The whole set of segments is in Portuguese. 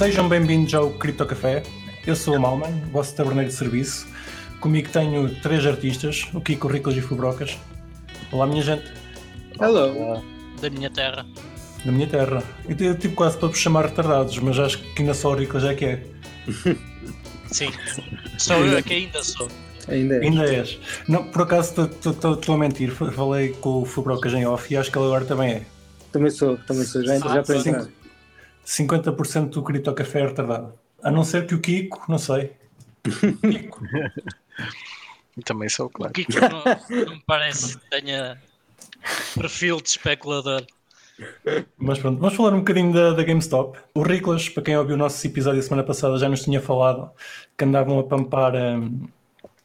Sejam bem-vindos ao Cripto Café. Eu sou o Malman, vosso taberneiro de serviço. Comigo tenho três artistas, o Kiko, o Riclas e o Fubrocas. Olá, minha gente, Hello. da minha terra. da minha terra. Eu tive tipo quase para vos chamar retardados, mas acho que ainda só o Riclas é que é. Sim. Sou eu que ainda sou. Ainda é. Ainda és. Não, por acaso estou a mentir, falei com o Fubrocas em off e acho que ele agora também é. Também sou, também sou. Já, já estou. 50% do Cripto Café é retardado. A não ser que o Kiko, não sei. Kiko. Também sou, O claro. Kiko não, não me parece que tenha perfil de especulador. Mas pronto, vamos falar um bocadinho da, da GameStop. O Riclas, para quem ouviu o nosso episódio a semana passada, já nos tinha falado que andavam a pampar hum,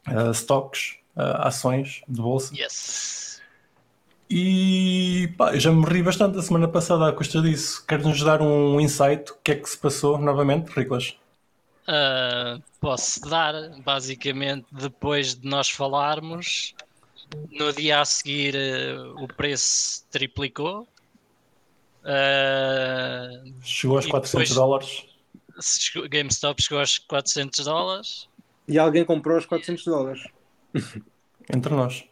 ah, stocks, ah, ações de bolsa. Yes. E pá, eu já me ri bastante a semana passada à custa disso. Queres-nos dar um insight? O que é que se passou novamente, Riclas? Ah, posso dar, basicamente, depois de nós falarmos, no dia a seguir eh, o preço triplicou. Ah, Chegou aos E 400 depois- dólares. GameStop chegou aos 400 dólares. E alguém comprou os 400 dólares. Entre nós.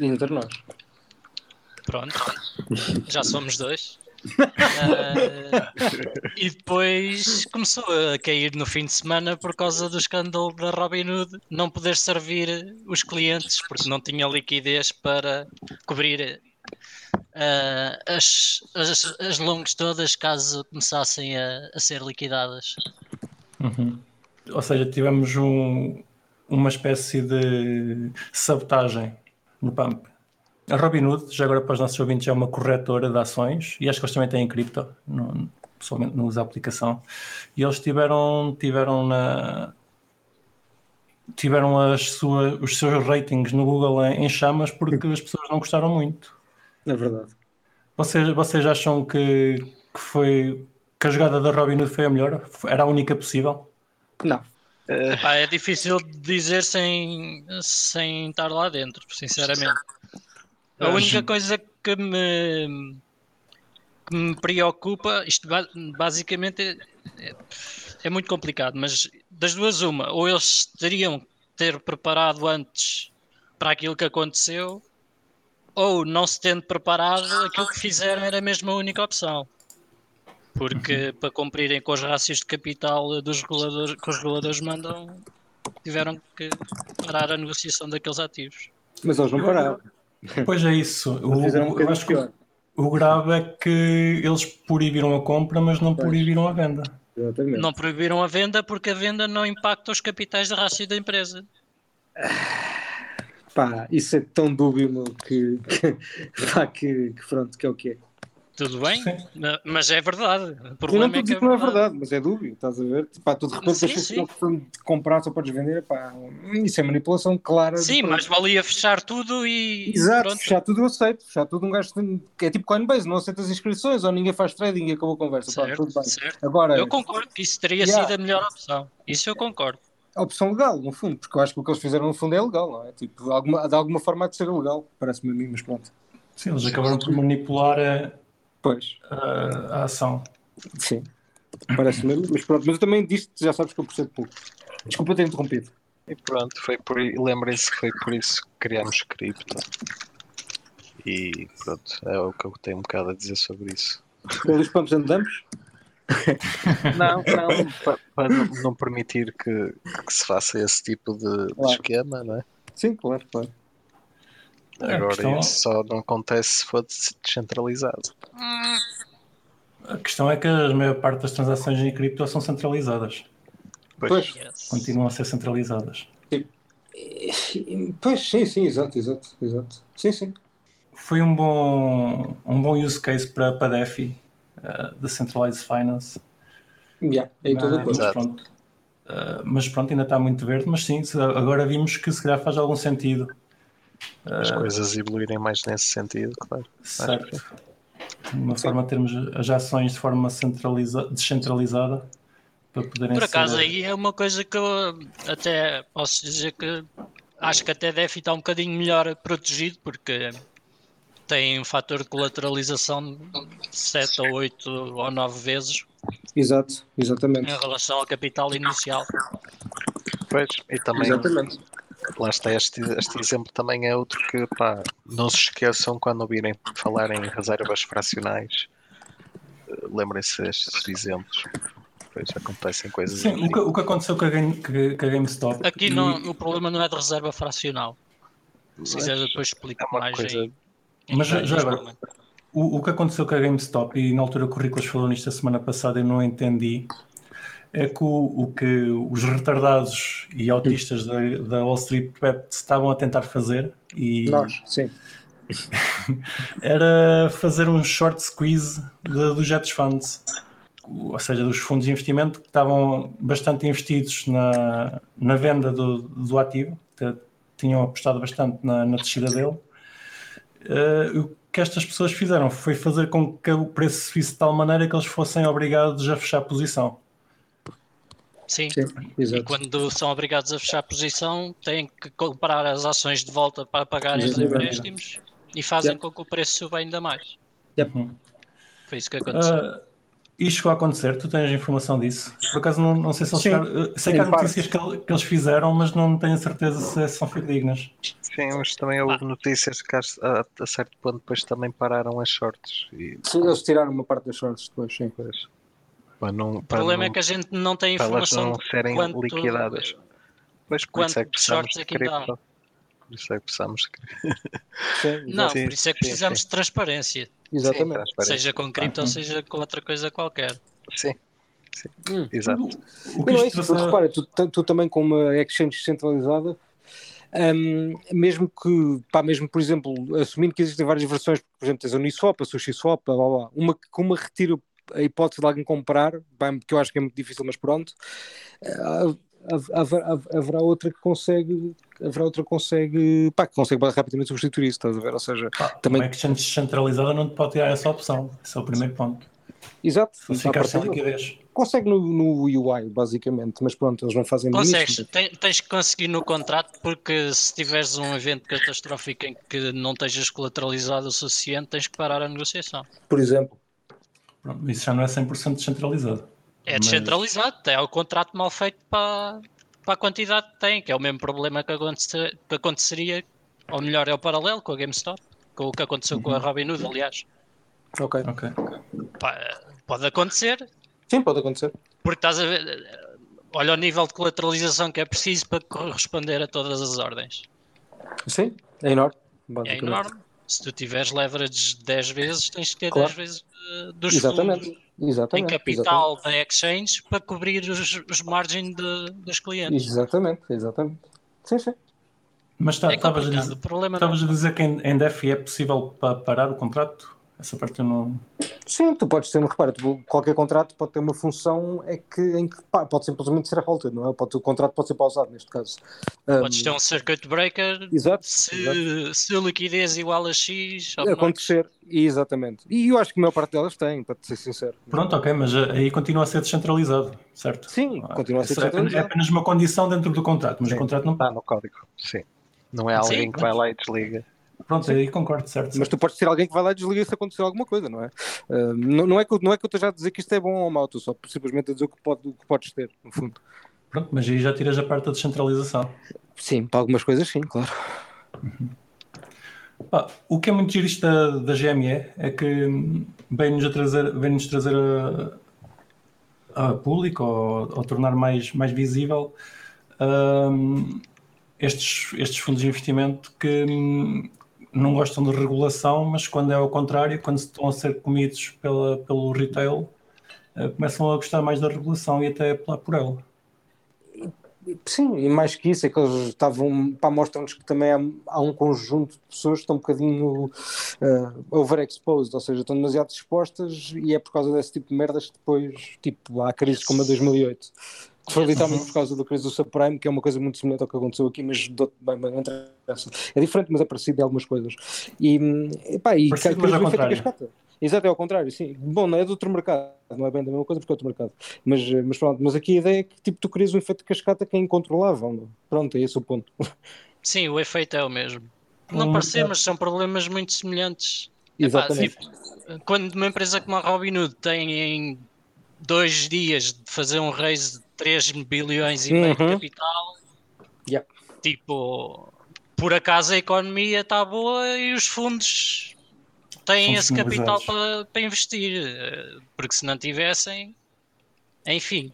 Entre nós. Pronto, já somos dois. Ah, e depois começou a cair no fim de semana por causa do escândalo da Robinhood não poder servir os clientes porque não tinha liquidez para cobrir ah, as, as, as longas todas caso começassem a, a ser liquidadas. Uhum. Ou seja, tivemos um- uma espécie de sabotagem no pump. A Robinhood, já agora para os nossos ouvintes, é uma corretora de ações e acho que eles também têm cripto, não, pessoalmente não usa a aplicação. E eles tiveram, tiveram na. Tiveram as sua, os seus ratings no Google em, em chamas porque as pessoas não gostaram muito. É verdade. Vocês, vocês acham que, que foi que a jogada da Robinhood foi a melhor? Era a única possível? Não. Epá, é difícil dizer sem, sem estar lá dentro, sinceramente. A única coisa que me, que me preocupa, isto ba- basicamente é, é- é muito complicado, mas das duas, uma, ou eles teriam que ter preparado antes para aquilo que aconteceu, ou não se tendo preparado, aquilo que fizeram era mesmo a única opção. Porque para cumprirem com os rácios de capital dos reguladores, que os reguladores mandam, tiveram que parar a negociação daqueles ativos. Mas eles não pararam. Pois é isso. O, um eu acho que o grave é que eles proibiram a compra, mas não Pois. proibiram a venda. Exatamente. Não proibiram a venda porque a venda não impacta os capitais de rácio da empresa. Pá, isso é tão dúbio, meu, que, que, pá, que, que pronto, que é o que é. Tudo bem, Sim. ma- mas é verdade. O Eu não estou a é que dizer que não é verdade, mas é dúbio, estás a ver? Pá, tu de repente Sim, achas sim. que não foi de comprar só podes vender, pá, isso é manipulação clara. de Sim, mas valia fechar tudo e Exato, pronto. fechar tudo eu aceito. Fechar tudo um gajo que é tipo Coinbase, não aceita as inscrições ou ninguém faz trading e acabou a conversa. Pá, tudo Certo, bem. certo. Agora, Eu concordo que isso teria Yeah. sido a melhor opção. Isso eu concordo. a opção legal, no fundo, porque eu acho que o que eles fizeram no fundo é legal, não é? Tipo, alguma, de alguma forma há de ser legal, parece-me a mim, mas pronto. Sim, eles acabaram por manipular a, Pois, a- a ação. sim. Parece-me, mas pronto. Mas eu também disse, já sabes que eu percebo pouco. Desculpa ter interrompido. E pronto, foi por lembrem-se que foi por isso que criámos cripto. E pronto, é o que eu tenho um bocado a dizer sobre isso. Pelos pumps and dumps? Não, não, para, para não, permitir que, que se faça esse tipo de, de Claro. esquema, não é? Sim, claro, claro. É, a Agora questão- isso só não acontece se for des- descentralizado. A questão é que a maior parte das transações em cripto são centralizadas. Pois, Yes. Continuam a ser centralizadas. pois sim, sim, exato, exato, exato. Sim, sim. Foi um bom, um bom use case para, para DeFi, uh, Decentralized Finance. Yeah, de mas. Exato. pronto, Uh, mas pronto, ainda está muito verde. Mas sim, agora vimos que se calhar faz algum sentido. As Uh, coisas evoluírem mais nesse sentido, claro. certo. De uma forma a termos as ações de forma centraliza, descentralizada para poderem Por acaso ser- aí é uma coisa que eu até posso dizer que acho que até deve estar um bocadinho melhor protegido porque tem um fator de colateralização de 7 ou 8 ou 9 vezes Exato, exatamente. em relação ao capital inicial. Pois, e também Exatamente. Lá está este, este exemplo também é outro que pá, não se esqueçam quando ouvirem falar em reservas fracionais eh, lembrem-se destes exemplos pois acontecem coisas Sim, assim. o que, o que aconteceu com a, Game, com a GameStop. Aqui e- não, o problema não é de reserva fracional. Se quiser depois explico é mais coisa- em- em Mas já- detalhes já agora. O, o que aconteceu com a GameStop, e na altura o Currículos falou nisto a semana passada e não entendi, é que o, o que os retardados e autistas da, da Wall Street estavam a tentar fazer e Nós, sim. era fazer um short squeeze dos hedge funds, ou seja, dos fundos de investimento que estavam bastante investidos na, na venda do, do ativo, que tinham apostado bastante na, na descida dele. Eh, o que estas pessoas fizeram foi fazer com que o preço subisse de tal maneira que eles fossem obrigados a fechar a posição. Sim. Sim, E quando são obrigados a fechar a posição, têm que comprar as ações de volta para pagarem os empréstimos e fazem Yep. com que o preço suba ainda mais. Foi isso que aconteceu. Ah, isto chegou a acontecer, tu tens informação disso? Por acaso não, não sei se eles chegaram, sei que há notícias que, que eles fizeram, mas não tenho certeza se são fidedignas. sim, mas também houve notícias que a, a- certo ponto depois também pararam as shorts e Sim, Eles tiraram uma parte das shorts depois, sim. depois para não, o para problema não, é que a gente não tem para elas informação não serem quanto- liquidadas Pois, por isso é que precisamos de é cripto. Por isso é que precisamos de. Sim, Não, Sim, por isso é que sim, precisamos sim. de transparência, exatamente. transparência. seja com cripto ou Uhum. seja com outra coisa qualquer. Sim, sim. Hum. Exato. O que Não é isso, repara, tu, tu- também com uma exchange centralizada, hum, mesmo que, pá, mesmo por exemplo, assumindo que existem várias versões, por exemplo, tens a Uniswap, a SushiSwap, blá, blá, blá, uma que uma que retira a hipótese de alguém comprar, pá, que eu acho que é muito difícil, mas pronto, ah, hav- haverá outra que consegue, haverá outra que consegue, pá, que consegue rapidamente substituir isso, estás a ver? Ou seja, Pá, também- Uma exchange centralizada não te pode tirar essa opção. Esse é o primeiro ponto. exato, Se ficar sem liquidez. consegue no, no UI, basicamente, mas pronto, eles não fazem bem Consegues, isso. Tens que conseguir no contrato, porque se tiveres um evento catastrófico em que não estejas colateralizado o suficiente, tens que parar a negociação. Por exemplo. Pronto, Isso já não é 100% descentralizado. É Mas- descentralizado, é o contrato mal feito para, para a quantidade que tem, que é o mesmo problema que, aconte- que aconteceria, ou melhor, é o paralelo com a GameStop, com o que aconteceu com a Uhum. Robinhood, aliás. Ok. Ok. Pá, pode acontecer, Sim, pode acontecer. porque estás a ver, olha o nível de colateralização que é preciso para corresponder a todas as ordens. Sim, é enorme. É enorme. Se tu tiveres leverage 10 vezes, tens que ter Claro. 10 vezes eh, dos Exatamente. fundos Exatamente. em capital da exchange para cobrir os, os margem de- dos clientes. Exatamente, exatamente. Sim, sim. Mas tá- É estavas a dizer, estavas a dizer que em, em DEFI é possível pa- parar o contrato? Essa parte eu não. Sim, tu podes ter, repara, tu- qualquer contrato pode ter uma função é que, em que pá, pode simplesmente ser halted, não é? Pode, o contrato pode ser pausado neste caso. Podes Um, ter um circuit breaker Exato, se, se a liquidez igual a X. acontecer, exatamente. E eu acho que a maior parte delas tem, para te ser sincero. Pronto, ok, mas eh, aí continua a ser descentralizado, certo? Sim, Ah, continua a ser é apenas- É descentralizado. apenas uma condição dentro do contrato, mas Sim. o contrato não. Está no código. Sim. Não é Sim, alguém que vai lá e desliga. Pronto, aí concordo, certo? Mas tu podes ter alguém que vai lá e desliga se acontecer alguma coisa, não é? Uh, não, não é que, eu- não é que eu esteja a dizer que isto é bom ou mau, estou só simplesmente a dizer o que, pode, o que podes ter, no fundo. Pronto, mas aí já tiras a parte da descentralização. Sim, para algumas coisas sim, claro. Pá, o que é muito giro isto da, da GME é que vem-nos trazer, vem-nos trazer a, a público ou, ou tornar mais, mais visível hum, estes, estes fundos de investimento que não gostam de regulação, mas quando é ao contrário, quando estão a ser comidos pela, pelo retail, eh, começam a gostar mais da regulação e até a apelar por ela. Sim, e mais que isso, é que eles estavam, pá, mostram-nos que também há, há um conjunto de pessoas que estão um bocadinho uh, overexposed, ou seja, estão demasiado expostas e é por causa desse tipo de merdas que depois, tipo, há crises como a 2008. Que foi literalmente por causa da crise do subprime, que é uma coisa muito semelhante ao que aconteceu aqui, mas bem, bem, não interessa. É diferente, mas é parecido em algumas coisas. E, e pá, e Parecido, mas ao contrário. cascata. Exato, é ao contrário, sim. Bom, não é de outro mercado, não é bem da mesma coisa porque é outro mercado. Mas, mas pronto, mas aqui a ideia é que tipo, tu crias um efeito de cascata que é incontrolável. não? Pronto, é esse o ponto. Sim, o efeito é o mesmo. não um parecer, mercado- mas são problemas muito semelhantes. Epá, Exatamente. tipo, quando uma empresa como a Robinhood tem em dois dias de fazer um raise de 3 bilhões e meio de Uhum. capital, Yeah. tipo, por acaso a economia está boa e os fundos têm São esse capital disponibilizados. para, para investir, eh, porque se não tivessem, enfim.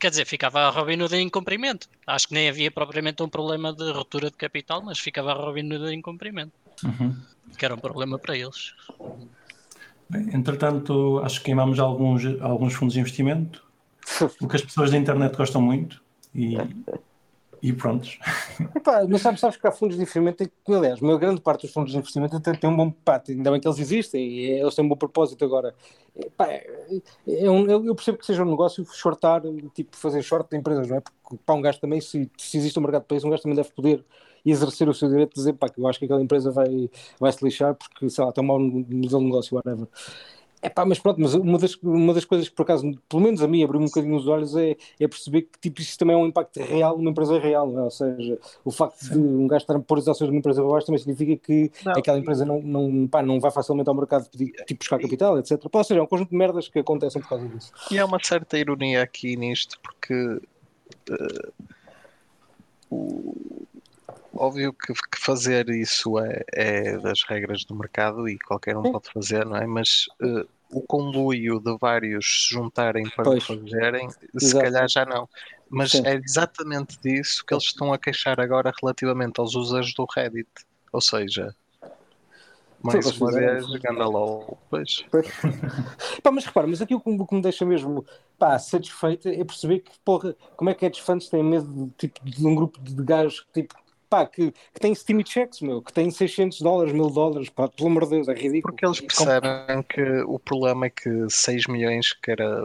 Quer dizer, ficava a Robinhood em cumprimento. Acho que nem havia propriamente um problema de ruptura de capital, mas ficava a Robinhood em cumprimento, Uhum. que era um problema para eles. Bem, entretanto, acho que queimamos alguns, alguns fundos de investimento, o que as pessoas da internet gostam muito, e, e prontos. Epá, mas sabes, sabes que há fundos de investimento aliás, uma grande parte dos fundos de investimento até tem um bom pá, ainda bem que eles existem e eles têm um bom propósito agora. Epá, é um- eu eu percebo que seja um negócio shortar, tipo fazer short de empresas, não é? Porque para um gajo também, se, se existe um mercado para isso, um gajo também deve poder exercer o seu direito de dizer pá, que eu acho que aquela empresa vai, vai se lixar porque, sei lá, tem um mau modelo de negócio, whatever. É pá, mas pronto, mas uma das, uma das coisas que por acaso, pelo menos a mim, abriu um bocadinho os olhos é, é perceber que tipo, isso também é um impacto real numa empresa real, é? Ou seja, o facto de um gajo estar a pôr as ações de uma empresa para baixo também significa que Não. aquela empresa não, não, pá, não vai facilmente ao mercado pedir, tipo, buscar capital, etc. Pá, ou seja, é um conjunto de merdas que acontecem por causa disso. E há uma certa ironia aqui nisto, porque eh, o- óbvio que, que fazer isso é, é das regras do mercado e qualquer um pode fazer, não é? Mas eh, o conluio de vários se juntarem para o Pois. fazerem, se Exato. calhar já não. Mas Sim. é exatamente disso que eles estão a queixar agora relativamente aos users do Reddit. Ou seja, mais uma vez. Gandalol. Pois. Pá, mas repara, mas aqui o que, que me deixa mesmo pá, satisfeito é perceber que, porra, como é que hedge funds têm medo de, tipo, de um grupo de gajos que, tipo, pá, que, que têm Steam checks, meu, que têm 600 dólares, 1000 dólares, pá, pelo amor de Deus, é ridículo. Porque eles percebem que o problema é que 6 milhões, que era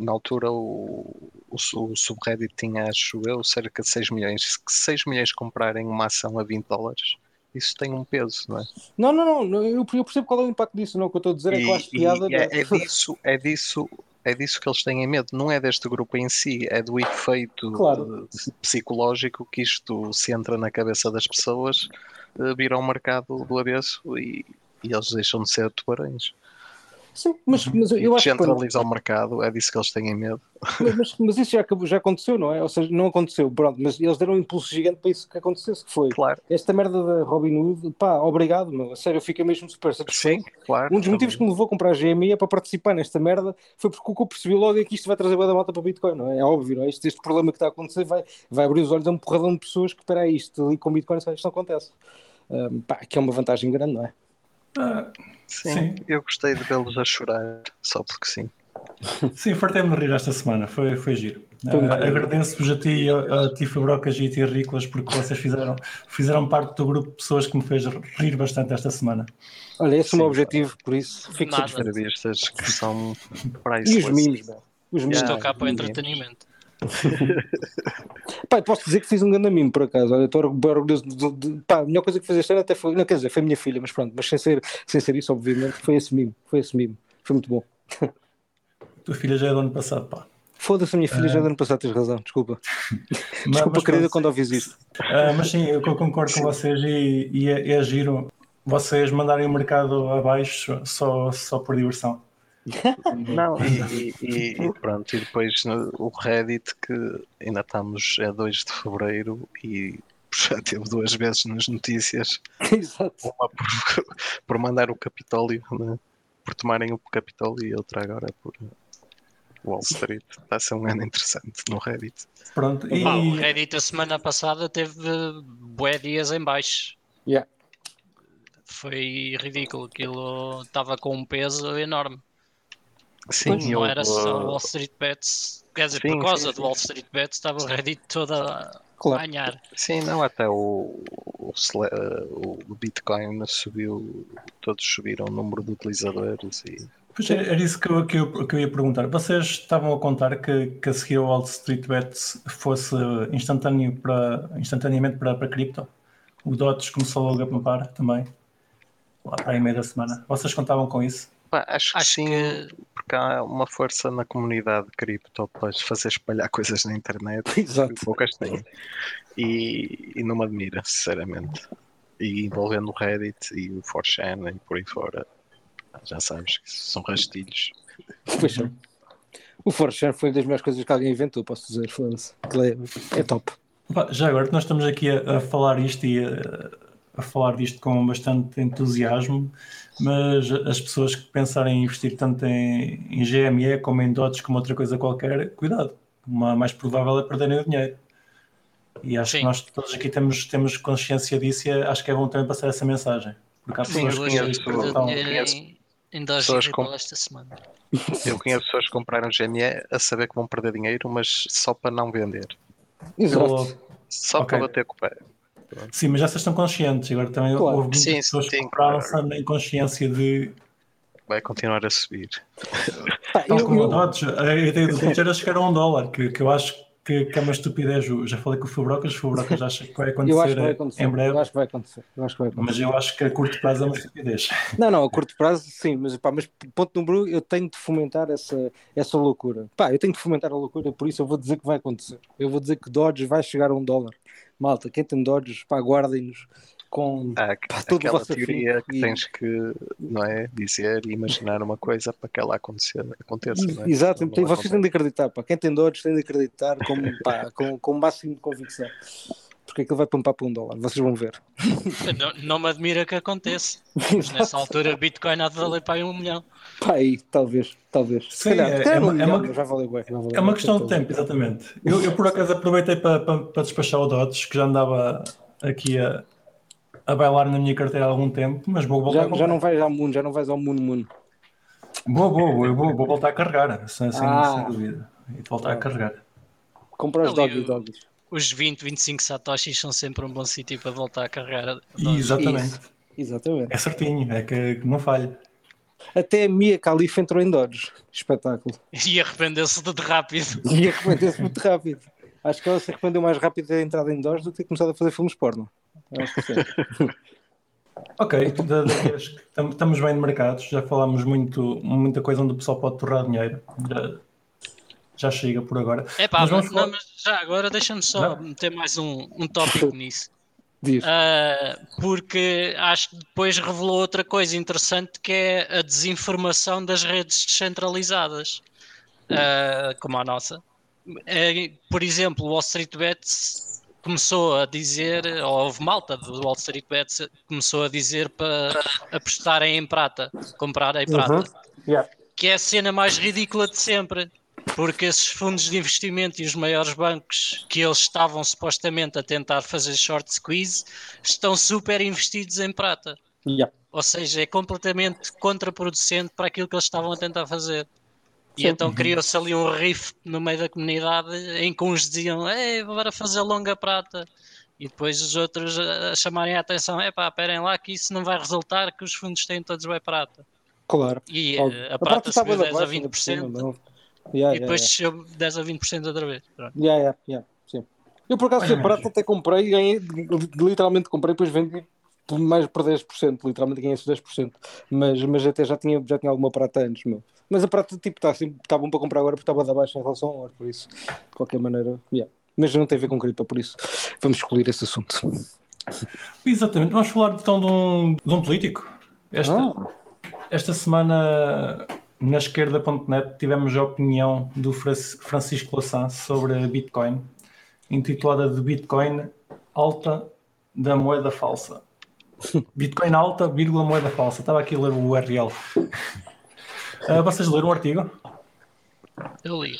na altura o, o, o subreddit tinha, acho eu, cerca de 6 milhões. Se 6 milhões comprarem uma ação a 20 dólares, isso tem um peso, não é? Não, não, não, eu, percebo qual é o impacto disso, não, o que eu estou a dizer é que eu acho piada. é, é disso, é disso. É disso que eles têm medo, não é deste grupo em si, é do efeito Claro. eh, psicológico que isto se entra na cabeça das pessoas, eh, vira um mercado do avesso e, e eles deixam de ser tubarões. Sim, mas, mas eu acho que Centraliza o mercado, é disso que eles têm medo. Mas, mas- mas isso já, acabou- já aconteceu, não é? Ou seja, não aconteceu, pronto, mas eles deram um impulso gigante para isso que acontecesse, que foi Claro, esta merda da Robinhood, pá, obrigado, meu, a sério, eu fiquei mesmo super satisfeito. sim, claro. Um dos motivos que me levou a comprar a GME é para participar nesta merda foi porque o que eu percebi logo é que isto vai trazer bué da malta para Bitcoin, não é? É óbvio, não é? Este, este problema que está a acontecer vai, vai abrir os olhos a um porradão de pessoas que, espera isto ali com Bitcoin, isto não acontece. Um, pá, que é uma vantagem grande, não é? Ah, Sim, Sim. eu gostei de vê-los a chorar, só porque sim. sim, fartei-me rir esta semana, foi, foi giro. Bom. Agradeço-vos a ti, a, a ti Fabrocas e a ti Rícolas, porque vocês fizeram, fizeram parte do grupo de pessoas que me fez rir bastante esta semana. Olha, esse é o meu Sim. objetivo, por isso fico satisfeito. Entrevistas que são E os memes, meu. Os memes. Estou cá para o sim. entretenimento. Pá, posso dizer que fiz um grande mimo por acaso. Olha, estou orgulhoso de, de- pá, a melhor coisa que fiz este ano até foi, não quer dizer, foi minha filha, mas pronto, mas sem ser, sem ser isso, obviamente, foi esse mimo, foi esse mimo, foi muito bom. Tua filha já é do ano passado, pá. Foda-se, a minha filha já do ano passado, tens razão, desculpa. Mas- Desculpa, mas querida, quando ouvis isto. Ah, mas sim, eu concordo com vocês e, e é, é giro vocês mandarem o mercado abaixo só, só por diversão. Não, e, e- e pronto, e depois no- o Reddit que ainda estamos a 2 de Fevereiro e já teve duas vezes nas notícias Exato. uma por, por mandar o Capitólio, né? por tomarem o Capitólio e outra agora por Wall Street. Está a ser um ano interessante no Reddit. Pronto, e Pá, o Reddit a semana passada teve bué dias em baixo. Yeah. Foi ridículo, aquilo estava com um peso enorme. Sim, Pois, não era só Wall Street Bets. Quer dizer, Sim, por causa sim, do. Wall Street Bets estava o Reddit todo a Claro. ganhar. Sim, não, até o, o, sele- o Bitcoin subiu, todos subiram o número de utilizadores e Pois é, era isso que eu, que, eu, que eu ia perguntar. Vocês estavam a contar que, que a seguir ao Wall Street Bets fosse instantâneo para, instantaneamente para, para cripto? O DOTS começou logo a poupar também, lá para aí meio da semana. Vocês contavam com isso? Pá, acho que Acho sim, que porque há uma força na comunidade cripto para fazer espalhar coisas na internet Exato. que poucas têm. E, e não me admira, sinceramente. E envolvendo o Reddit e o 4chan e por aí fora. Já sabes que são rastilhos. Pois é. O Forchan foi das melhores coisas que alguém inventou, posso dizer. Foda-se. É, é top. Já agora que nós estamos aqui a, a falar isto e a, a falar disto com bastante entusiasmo, mas as pessoas que pensarem em investir tanto em, em GME como em DOTs como outra coisa qualquer, cuidado. O mais provável é perderem o dinheiro. E acho Sim. que nós todos aqui temos, temos consciência disso e acho que é bom também passar essa mensagem. Porque há Sim, pessoas eu que estão- em, em pessoas e com- esta semana. Eu conheço pessoas que compraram GME a saber que vão perder dinheiro, mas só para não vender. Exato. Só Ok. para bater com o pé. Sim, mas essas estão conscientes. Agora também Claro. houve muitas Sim, pessoas que sim, compraram claro. sem consciência de. Vai continuar a subir. Pá, Tal eu- como eu- o Dodge, a ideia do Dodge era chegar a um dólar, que, que eu acho que, que é uma estupidez. Eu já falei com o Fubrocas, o Fubrocas acha que vai eu acho acontecer, que vai acontecer. em Eu breve, acho que vai acontecer. Eu acho que vai acontecer. mas eu acho que a curto prazo é uma estupidez. Não, não, a curto prazo sim, mas, pá, mas ponto número um, eu tenho de fomentar essa, essa loucura. Pá, eu tenho de fomentar a loucura, por isso eu vou dizer que vai acontecer. Eu vou dizer que Dodge vai chegar a um dólar. Malta, quem tem Dodges, pá, guardem-nos com. Há Pá, todo o aquela teoria que e- tens que não é, dizer e imaginar uma coisa para que ela aconteça. aconteça não é? Exato, Não vai vocês têm de acreditar, pá. Quem tem Dodge tem de acreditar com, pá, com, com o máximo de convicção. Porque aquilo vai pumpar para um dólar, vocês vão ver. Não, não me admira que aconteça. Mas nessa altura Bitcoin há de valer para aí um milhão. Pá, aí, talvez, talvez. Se Sim, calhar, é- se calhar é uma- é uma- É uma questão de tempo, exatamente. Eu, eu por acaso aproveitei para, para, para despachar o Dodge, que já andava aqui a, a bailar na minha carteira há algum tempo, mas vou voltar a Já, já não vais ao mundo, já não vais ao mundo, mundo. Vou, vou, eu vou, vou voltar a carregar, sem, sem, Ah. sem dúvida. E voltar a carregar. Comprar os doggies, doggies. Os 20, 25 satoshis são sempre um bom sítio para voltar a carregar. E exatamente. Isso. Exatamente. É certinho, é que, que não falha. Até a Mia Khalifa entrou em Dodge. Espetáculo. E arrependeu-se de rápido. E arrependeu-se muito rápido. Acho que ela se arrependeu mais rápido de ter entrado em Dodge do que ter começado a fazer filmes porno. Eu Acho que sim. Ok, da- da vez que tam- estamos bem de mercados, já falámos muito, muita coisa onde o pessoal pode torrar dinheiro. Já, já chega por agora. É pá, Mas vamos não, mas já agora deixa-me só meter mais um, um tópico nisso. Diz. Ah, porque acho que depois revelou outra coisa interessante que é a desinformação das redes descentralizadas, ah, como a nossa. É, por exemplo, o Wall Street Bets começou a dizer, ou houve malta do Wall Street Bets que começou a dizer para apostarem em prata, comprarem prata Yeah. que é a cena mais ridícula de sempre. Porque esses fundos de investimento e os maiores bancos que eles estavam supostamente a tentar fazer short squeeze estão super investidos em prata. Yeah. Ou seja, é completamente contraproducente para aquilo que eles estavam a tentar fazer. E Sim. então criou-se ali um riff no meio da comunidade em que uns diziam, ei, bora fazer longa prata. E depois os outros a chamarem a atenção, é pá, esperem lá que isso não vai resultar que os fundos têm todos bem prata. Claro. E Óbvio. eh, a prata está subiu bué 10 da a baixa, ainda por cima, 20%. não. Yeah, E depois yeah, desceu 10 a 20% outra vez. Pronto. yeah. Yeah, yeah, yeah, sim. Eu por acaso menos. até comprei e ganhei, literalmente comprei depois vendi por mais por 10%, literalmente ganhei esses 10%. Mas, mas até já tinha, já tinha alguma prata antes, meu. Mas a prata tipo está assim, tá bom para comprar agora porque estava da baixa em relação ao ouro, por isso, de qualquer maneira, yeah. Mas não tem a ver com cripto, por isso vamos excluir esse assunto. Exatamente, vamos falar então de um, de um político. Esta, Ah. esta semana na esquerda.net tivemos a opinião do Fra- Francisco Lassan sobre a Bitcoin, intitulada de Bitcoin alta da moeda falsa. Bitcoin alta, vírgula moeda falsa. Estava aqui a ler o URL. Ah, vocês leram o artigo? Eu li.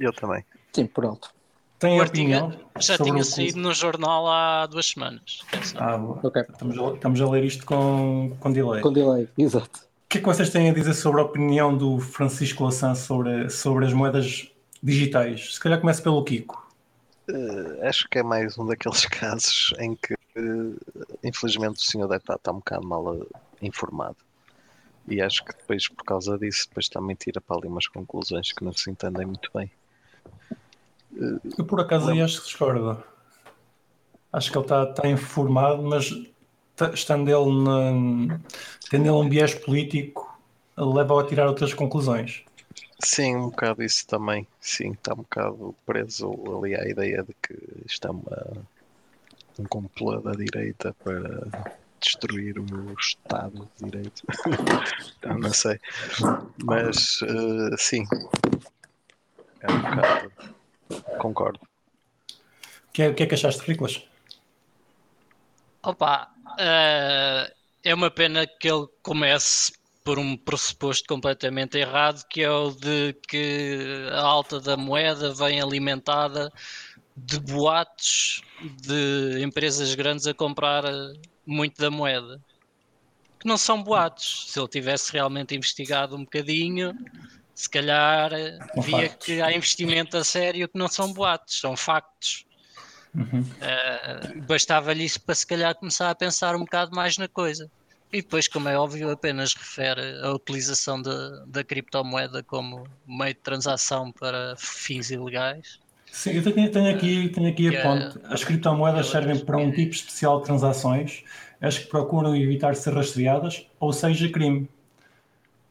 Eu também. Sim, por alto. Têm O artigo opinião? já tinha saído no jornal há duas semanas. Ah, boa. Ok. Estamos, a, estamos a ler isto com, com delay. Com delay, exato. O que é que vocês têm a dizer sobre a opinião do Francisco Lassan sobre, sobre as moedas digitais? Se calhar começa pelo Kiko. Eh, acho que é mais um daqueles casos em que, eh, infelizmente, o senhor deve estar, estar um bocado mal eh, informado. E acho que depois, por causa disso, depois também tira para ali umas conclusões que não se entendem muito bem. Eu por acaso aí acho que discordo. Acho que ele está, está informado, mas estando ele, na, tendo ele um viés político, leva-o a tirar outras conclusões. Sim, um bocado isso também. Sim, está um bocado preso ali à ideia de que isto é uma, um complô da direita para destruir o Estado de Direito. não, não sei. Mas uh, sim. É um bocado. Concordo. O que, é, que é que achaste? Opa, uh, é uma pena que ele comece por um pressuposto completamente errado, que é o de que a alta da moeda vem alimentada de boatos de empresas grandes a comprar muito da moeda. Que não são boatos. Se ele tivesse realmente investigado um bocadinho, se calhar via factos. que há investimento a sério que não são boatos, são factos. Uhum. Uh, Bastava-lhe isso para se calhar começar a pensar um bocado mais na coisa. E depois, como é óbvio, apenas refere a utilização de, da criptomoeda como meio de transação para fins ilegais. Sim, eu tenho, tenho aqui, tenho aqui a ponte. As criptomoedas servem para um tipo especial de transações, as que procuram evitar ser rastreadas, ou seja, crime.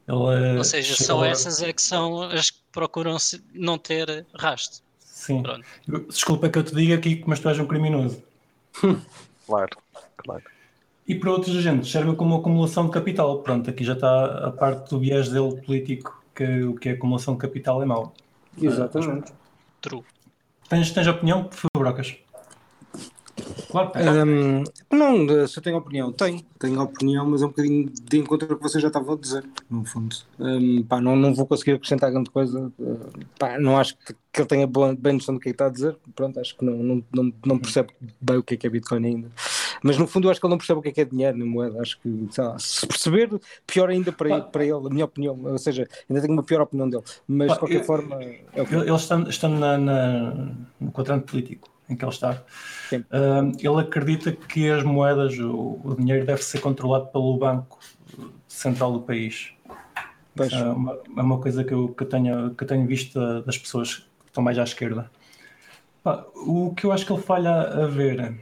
Ele, ou seja, só essas é que são as que procuram não ter rastro. Sim. Pronto. Desculpa que eu te diga aqui, mas tu és um criminoso. claro, claro. E para outros agentes serve como acumulação de capital. Pronto, aqui já está a parte do viés dele político, que o que é acumulação de capital é mau. Exatamente. True. Tens, tens opinião, Brocas? Claro. Um, não, se eu tenho opinião, tenho, tenho opinião, mas é um bocadinho de encontro ao que vocês já estavam a dizer, no fundo. Um, pá, não, não vou conseguir acrescentar grande coisa, uh, pá, não acho que, que ele tenha bem noção do que é que está a dizer, pronto, acho que não, não, não, não percebe bem o que é que é Bitcoin ainda. Mas no fundo eu acho que ele não percebe o que é que é dinheiro na moeda. Acho que, lá, se perceber, pior ainda para, ele, para ele, a minha opinião. Ou seja, ainda tenho uma pior opinião dele. Mas de qualquer eu, forma. É o que... Ele estando, estando na, na, no quadrante político em que ele está, uh, ele acredita que as moedas, o, o, dinheiro deve ser controlado pelo Banco Central do país. É uma, é uma coisa que eu, que, eu tenho, que eu tenho visto das pessoas que estão mais à esquerda. Pá, o que eu acho que ele falha a ver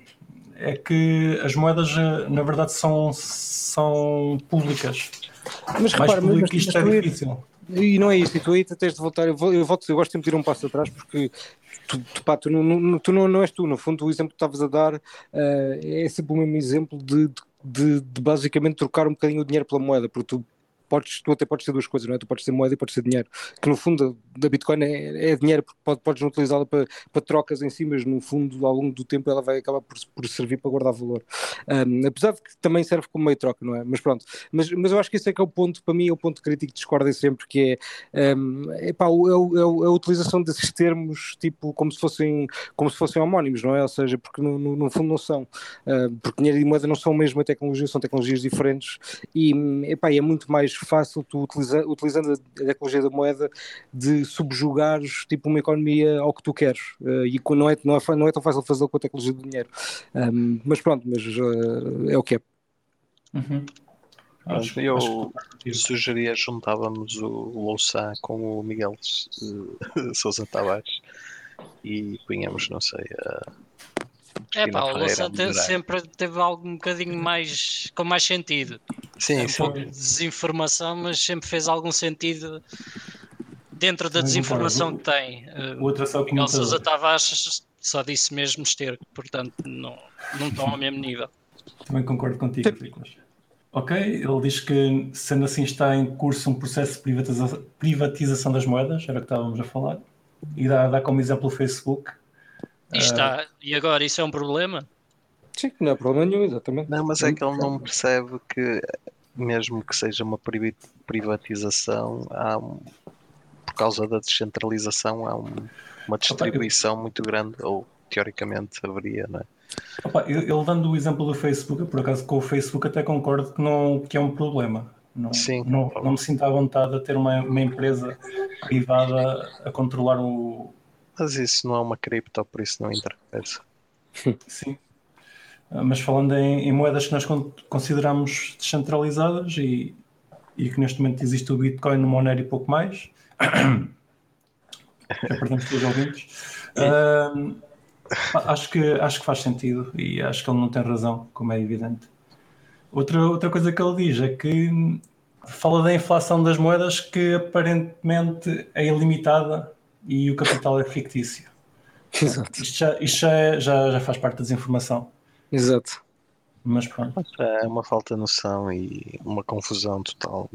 é que as moedas, eh, na verdade, são, são públicas. Mas repara, mas, mas, isto é difícil. E não é isso, e tu aí tens de voltar. Eu, vou, eu, volto, eu gosto de ir um passo atrás porque tu, tu, pá, tu, não, tu não, não és tu, no fundo, o exemplo que estavas a dar uh, é sempre o mesmo exemplo de, de, de, basicamente trocar um bocadinho o dinheiro pela moeda, porque tu podes, tu até podes ter duas coisas, não é? Tu podes ter moeda e podes ter dinheiro. Que no fundo da Bitcoin é, é dinheiro, porque pode, podes utilizá-la para, para trocas em si, mas no fundo, ao longo do tempo, ela vai acabar por, por servir para guardar valor. Um, apesar de que também serve como meio troca, não é? Mas pronto. Mas, mas eu acho que esse é que é o ponto, para mim, é o ponto crítico que discordem sempre, que é, um, é, é, é, a utilização desses termos, tipo, como se fossem, como se fossem homónimos, não é? Ou seja, porque no, no, no fundo não são. Uh, porque dinheiro e moeda não são a mesma tecnologia, são tecnologias diferentes e epá, é muito mais fácil tu utiliza, utilizando a tecnologia da moeda de subjugares tipo uma economia ao que tu queres. Uh, e não é, não, é, não é tão fácil fazer com a tecnologia do dinheiro. Um, mas pronto, mas uh, é o que é. Uhum. Acho, eu acho sugeria juntávamos o Louçã com o Miguel Sousa Tavares e punhamos, não sei, a, é pá, o Louçã sempre teve algo um bocadinho mais com mais sentido. Sim, um sim. pouco de desinformação, mas sempre fez algum sentido dentro da desinformação que tem. O outro é o Miguel Sousa Tavares só disse mesmo esterco, portanto não, não estão ao mesmo nível. Também concordo contigo, Nicolas. Ok, ele diz que sendo assim está em curso um processo de privatiza privatização das moedas, era o que estávamos a falar, e dá, dá como exemplo o Facebook, e está. E agora, isso é um problema? Sim, não é problema nenhum, exatamente. Não, mas é que ele não percebe que, mesmo que seja uma privatização, há um, por causa da descentralização, há um, uma distribuição muito grande, ou teoricamente haveria, não é? Opa, ele dando o exemplo do Facebook, por acaso com o Facebook até concordo que, não, que é um problema. Não, Sim. Não, não me sinto à vontade de ter uma, uma empresa privada a controlar o, mas isso não é uma cripto, por isso não interessa. Sim. Ah, mas falando em, em, moedas que nós consideramos descentralizadas e, e que neste momento existe o Bitcoin no Monero e pouco mais, já perdemos todos os ouvintes, uh, acho, que, acho que faz sentido e acho que ele não tem razão, como é evidente. Outra, outra coisa que ele diz é que fala da inflação das moedas que aparentemente é ilimitada e o capital é fictício. Exato. Isto, já, isto já, é, já, já, faz parte da desinformação. Exato. Mas pronto. É uma falta de noção e uma confusão total.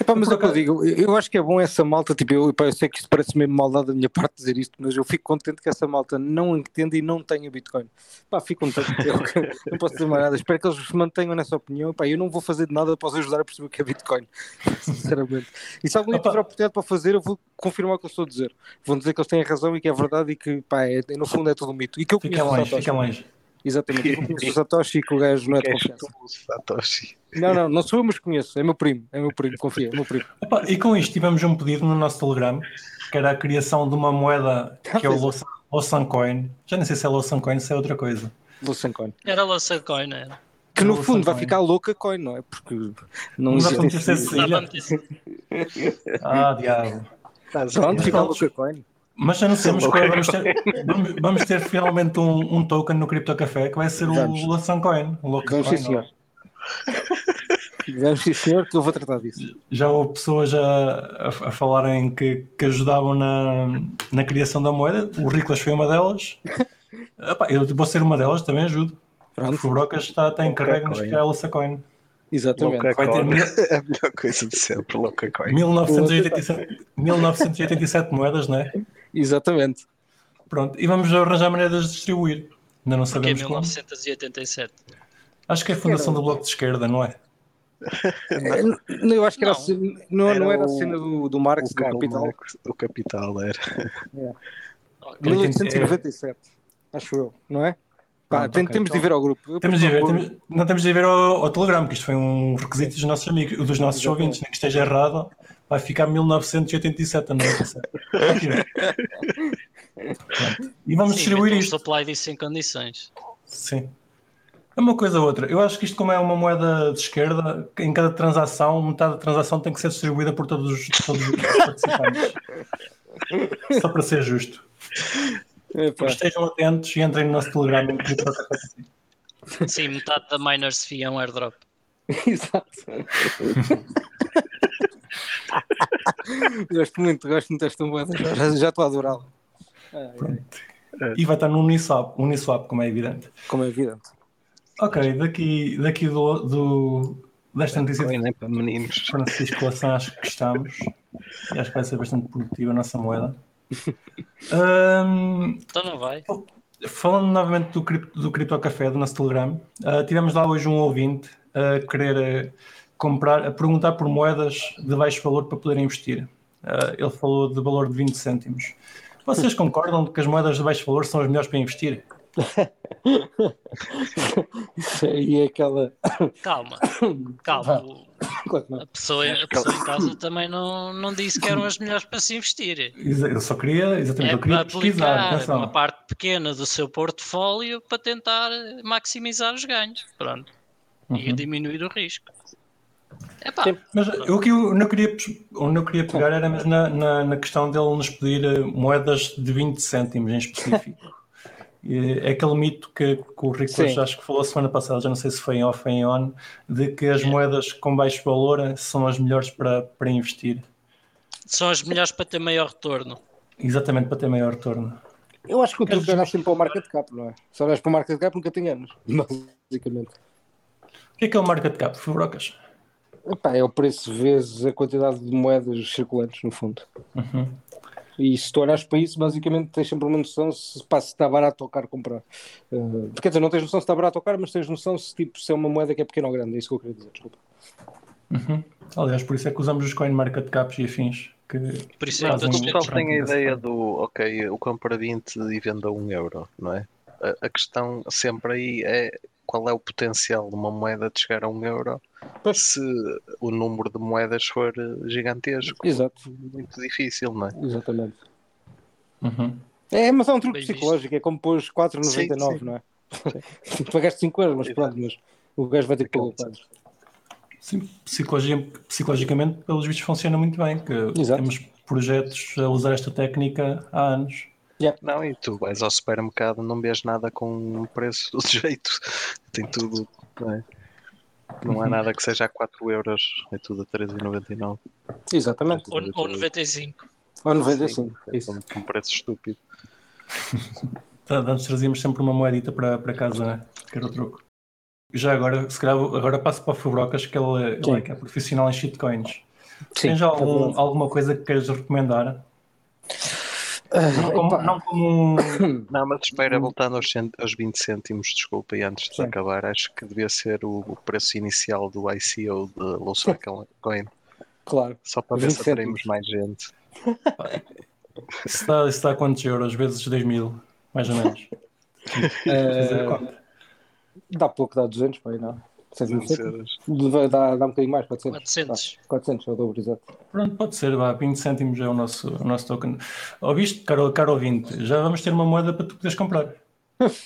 Epá, mas é o que eu digo, eu acho que é bom essa malta, tipo, eu, epá, eu sei que isto parece mesmo maldade da minha parte dizer isto, mas eu fico contente que essa malta não entenda e não tenha Bitcoin. Pá, fico contente, eu, não posso dizer mais nada, espero que eles se mantenham nessa opinião, pá, eu não vou fazer de nada para os ajudar a perceber o que é Bitcoin, sinceramente. E se algum dia Opa. tiver oportunidade para fazer, eu vou confirmar o que eu estou a dizer. Vão dizer que eles têm razão e que é verdade e que, pá, é, no fundo é tudo um mito. E que eu Fica conheço longe, fica longe. Exatamente, eu conheço o Satoshi e que o gajo não é de confiança. Satoshi. Não, não, não sou eu, mas conheço, é meu primo, é meu primo, confia, é meu primo. Opa, e com isto tivemos um pedido no nosso Telegram, que era a criação de uma moeda que é o Losan- Losan Coin. Já nem sei se é Losan Coin, se é outra coisa. Lucian Coin. Era Lança Coin, era. Que no Não fundo vai ficar louca coin, não é? Porque não Mas existe. Ah, diabo. Pronto, fica louca coin. Mas anunciamos que vamos ter, vamos, vamos ter finalmente um, um token no Crypto Café que vai ser o Losan Coin. O Vamos sim, Coin. senhor. Vamos sim, senhor, que eu vou tratar disso. Já houve pessoas a, a, a falarem que, que ajudavam na, na criação da moeda. O Riclas foi uma delas. Epá, eu vou ser uma delas, também ajudo. Pronto, O Brocas está, está encarregue Coin. nos criar a Coin. exatamente. Mil- É a melhor coisa de sempre, Louca Coin. 1987, 1987 moedas, não é? Exatamente. Pronto, e vamos arranjar maneiras de distribuir. Ainda não Porque sabemos em como. 1987. Acho que é a fundação do Bloco de Esquerda, não é? É, n- eu acho que era, Não. a cena- não, não era a Era o- cena do, do Marx, O do Capital. Marx, o Capital era. Ok. 1897, acho eu, não é? Pá, Pronto, tem- ok, temos de então. ver ao grupo. Eu Temos de ver, temos- não temos de ver ao, ao Telegram, que isto foi um requisito dos nossos amigos, dos nossos Exatamente. ouvintes, nem que esteja errado, vai ficar 1987 a 97. Aqui, não. Pronto. E vamos Sim, distribuir metam um isto. supply disso em condições. Sim. É uma coisa ou outra. Eu acho que isto, como é uma moeda de esquerda, em cada transação, metade da transação tem que ser distribuída por todos os, todos os participantes. Só para ser justo. Epá, Estejam atentos e entrem no nosso Telegram. em Crypto Café. Sim, metade da miners fee é um airdrop. Exato. gosto muito, gosto muito desta moeda. Já, já estou a adorá-la. E vai estar no Uniswap, Uniswap, como é evidente. como é evidente. Ok, daqui, daqui do, do- desta notícia Coin de para meninos. Francisco Lação, acho que estamos. E acho que vai ser bastante produtiva a nossa moeda. Ahm, Então não vai. falando novamente do, cripto, do Cripto Café, do nosso Telegram, ah, tivemos lá hoje um ouvinte a querer ah, comprar, a perguntar por moedas de baixo valor para poder investir. Ah, ele falou de valor de 20 cêntimos. Vocês concordam que as moedas de baixo valor são as melhores para investir? Isso aí é aquela. Calma, calma. Claro. A pessoa, a pessoa em casa também não, não disse que eram as melhores para se investir. Eu só queria, exatamente, É eu queria pesquisar, aplicar atenção. uma parte pequena do seu portfólio para tentar maximizar os ganhos. Pronto. E Uhum. diminuir o risco. Epá. Mas o que eu não queria, onde eu queria pegar era mesmo na, na, na questão dele nos pedir eh, moedas de 20 cêntimos em específico. É aquele mito que, que o Rico Sim. acho que falou semana passada, já não sei se foi em off ou em on, de que as moedas com baixo valor são as melhores para, para investir. são as melhores para ter maior retorno. Exatamente para ter maior retorno. Eu acho que o truque é sempre para o market cap, não é? Se olhas para o market cap, nunca tem anos, basicamente. O que é que é o market cap, Fubrocas? Epá, é o preço vezes a quantidade de moedas circulantes, no fundo. Uhum. E se tu olhas para isso, basicamente tens sempre uma noção se, pá, se está barato ou caro comprar. Uh, quer dizer, não tens noção se está barato ou caro, mas tens noção se, tipo, se é uma moeda que é pequena ou grande. É isso que eu queria dizer, desculpa. Uhum. Aliás, por isso é que usamos os coin market caps e afins. Que Por isso é que O pessoal tem a ideia do, ok, eu compro a 20 e vendo a 1 euro, não é? A, a questão sempre aí é qual é o potencial de uma moeda de chegar a 1 euro Pois. se o número de moedas for eh, gigantesco. Exato, Muito difícil, não é? exatamente. Uhum. É, mas é um truque Bem visto. psicológico, é como pôs 4,99, Sim, não é? Pagaste 5 euros, mas pronto, mas o gajo vai ter que pagar Exato. quatro. Sim, psicologi- psicologicamente, pelos vistos, funciona muito bem. Que Exato. temos projetos a usar esta técnica há anos. Não, e tu vais ao supermercado não vês nada com um preço do jeito. Tem tudo, não é? Não há nada que seja a 4 euros, é tudo a 3,99. Exatamente. Ou, ou 95. Ou 95. Isso. Com um preço estúpido. Tá, Antes trazíamos sempre uma moedita para, para casa, né? que era o truque. já agora, se calhar, agora passo para o Fubrocas, que ele, ele é, que é profissional em shitcoins. Sim, Tens é algum, alguma coisa que queiras recomendar? Ah, Não como, não como um- Não, mas espera, voltando aos, cent- aos 20 cêntimos, desculpa, e antes de Sim. acabar, acho que devia ser o, o preço inicial do ICO de Low Cycle Coin, Claro. só para ver 20 se atraímos mais gente. Isso está, isso está a quantos euros? Vezes 2 mil, mais ou menos. Conta. dá pouco, dá 200, pá, aí não. 150? euros. Dá, dá um bocadinho mais, 400. 400. Dá, 400 é o dobro, exato. Pronto, pode ser, vá, 20 cêntimos é o nosso, o nosso token. Ouviste, caro, caro ouvinte, já vamos ter uma moeda para tu poderes comprar.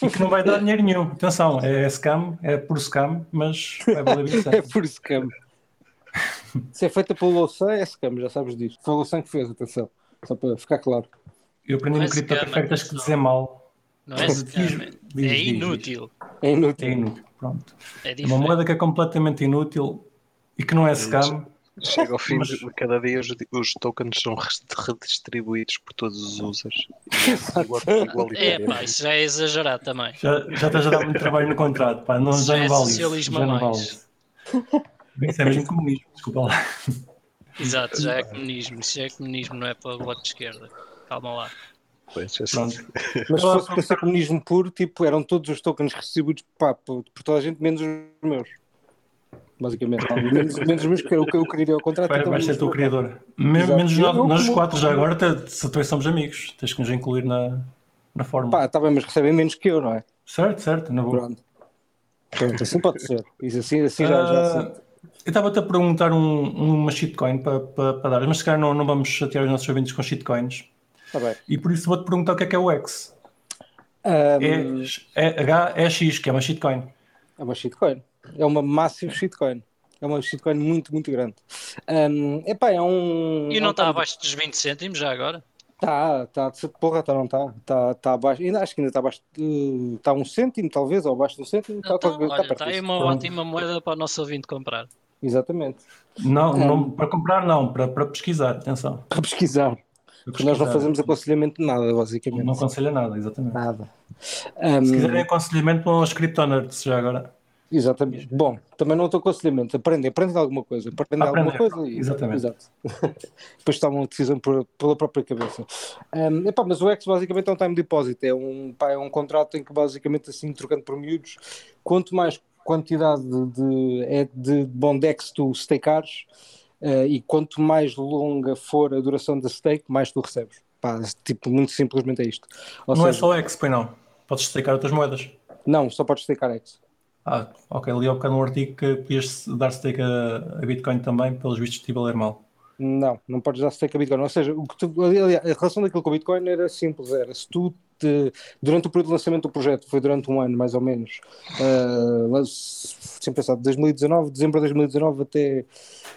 E que não vai dar dinheiro nenhum. Atenção, é scam, é por scam, mas vai valer 20 É por scam. Se é feita pelo Louçã, é scam, já sabes disso. Foi o Louçã que fez, atenção. Só para ficar claro. Eu aprendi Não é no Cripto tens que dizer mal. Não é scam, diz- é- é inútil. É inútil. É inútil. Pronto. É Uma diferente. moeda que é completamente inútil e que não é scam. Chega ao fim Mas- de cada dia, os, os tokens são redistribuídos por todos os users. É pá, isso já é exagerar também. Já, já estás a dar muito trabalho no contrato, pá. Não, já Já não é vale isso. socialismo Já não vale mais. isso. Isso é mesmo comunismo, desculpa lá. Exato, já é comunismo. Isso já é comunismo, não é para o bloco de esquerda. Calma lá. Pois, assim. Mas se fosse para ser comunismo puro, tipo, eram todos os tokens recebidos pá, por, por toda a gente, menos os meus. Basicamente. Menos, menos os meus, que eu, que eu queria ao contrato. Vai, então vais ser o meus. criador. Menos Eu nós, nós como- quatro já agora, te- somos amigos. Tens que nos incluir na, na fórmula. Pá, está bem, mas recebem menos que eu, não é? Certo, certo. Na boa. Pronto. Pronto, assim pode ser. Isso assim, assim já, já Ah, eu estava-te a perguntar um, uma shitcoin para para para dar, mas se calhar não, não vamos chatear os nossos ouvintes com shitcoins. Está bem. E por isso vou-te perguntar o que é que é o X. Ahm, É, é H é X, que é uma shitcoin. É uma shitcoin. É uma massive shitcoin. É uma shitcoin muito, muito grande. Um, epá, é um. E é não um está abaixo dos 20 cêntimos já agora? Tá, tá, de- porra, tá, não tá. Tá, tá abaixo. Ainda, acho que ainda está abaixo. de- Está um cêntimo, talvez, ou abaixo de um cêntimo. Tá, Então, tá, tá olha, está aí disso. uma Pronto. ótima moeda para o nosso ouvinte comprar. Exatamente. Não, É. não, para comprar não, para, para pesquisar, atenção. Para pesquisar. Porque nós não fazemos aconselhamento de nada, basicamente. Não aconselho nada, exatamente. Nada. Se Um, quiserem aconselhamento, vão aos CryptoNerds já agora. Exatamente. Bom, também não estou aconselhamento. Aprendem, aprendem alguma coisa. Aprendem alguma coisa e. exatamente. Exato. Depois tomam a decisão por, pela própria cabeça. Um, epá, mas o X basicamente é um time deposit. É um, pá, é um contrato em que basicamente, assim, trocando por miúdos, quanto mais quantidade de, de, é de bondex tu stakeares eh, e quanto mais longa for a duração da stake, mais tu recebes. Pá, tipo, muito simplesmente é isto. Ou não é seja, só X, pois não. Podes stakear outras moedas. Não, só podes stakear X. Ah, ok. Ali ao bocado um artigo que podias dar stake a, a Bitcoin também, pelos vistos estive a ler mal. Não, não podes dar stake a Bitcoin. Ou seja, o que tu, aliás, a relação daquilo com o Bitcoin era simples, era se tu te- durante o período de lançamento do projeto, foi durante um ano mais ou menos, uh, lan- sempre pensado, de 2019, dezembro de 2019 até